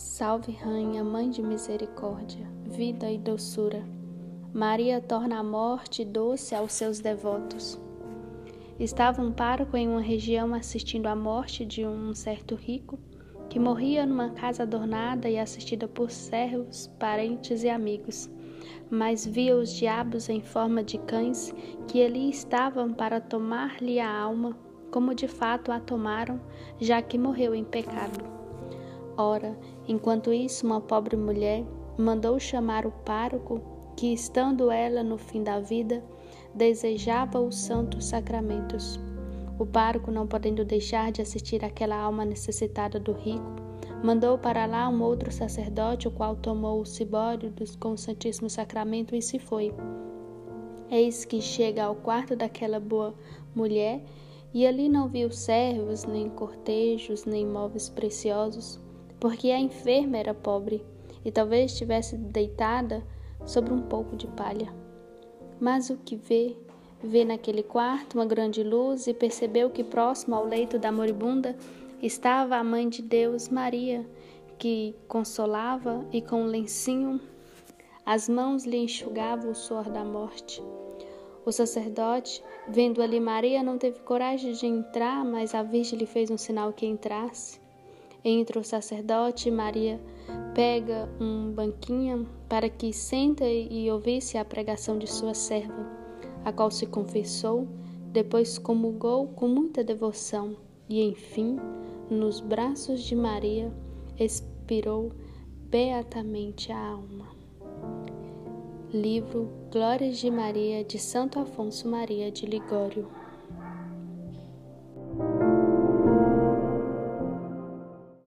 Salve, Rainha, Mãe de Misericórdia, vida e doçura. Maria torna a morte doce aos seus devotos. Estava um pároco em uma região assistindo à morte de um certo rico que morria numa casa adornada e assistida por servos, parentes e amigos. Mas via os diabos em forma de cães que ali estavam para tomar-lhe a alma, como de fato a tomaram, já que morreu em pecado. Ora, enquanto isso, uma pobre mulher mandou chamar o pároco, que, estando ela no fim da vida, desejava os santos sacramentos. O pároco, não podendo deixar de assistir aquela alma necessitada do rico, mandou para lá um outro sacerdote, o qual tomou o cibório com o Santíssimo Sacramento e se foi. Eis que chega ao quarto daquela boa mulher e ali não viu servos, nem cortejos, nem móveis preciosos, porque a enferma era pobre e talvez estivesse deitada sobre um pouco de palha. Mas o que vê? Vê naquele quarto uma grande luz e percebeu que próximo ao leito da moribunda estava a mãe de Deus, Maria, que consolava e com um lencinho as mãos lhe enxugavam o suor da morte. O sacerdote, vendo ali Maria, não teve coragem de entrar, mas a Virgem lhe fez um sinal que entrasse. Entra o sacerdote Maria pega um banquinho para que senta e ouvisse a pregação de sua serva, a qual se confessou, depois comulgou com muita devoção e, enfim, nos braços de Maria, expirou beatamente a alma. Livro Glórias de Maria de Santo Afonso Maria de Ligório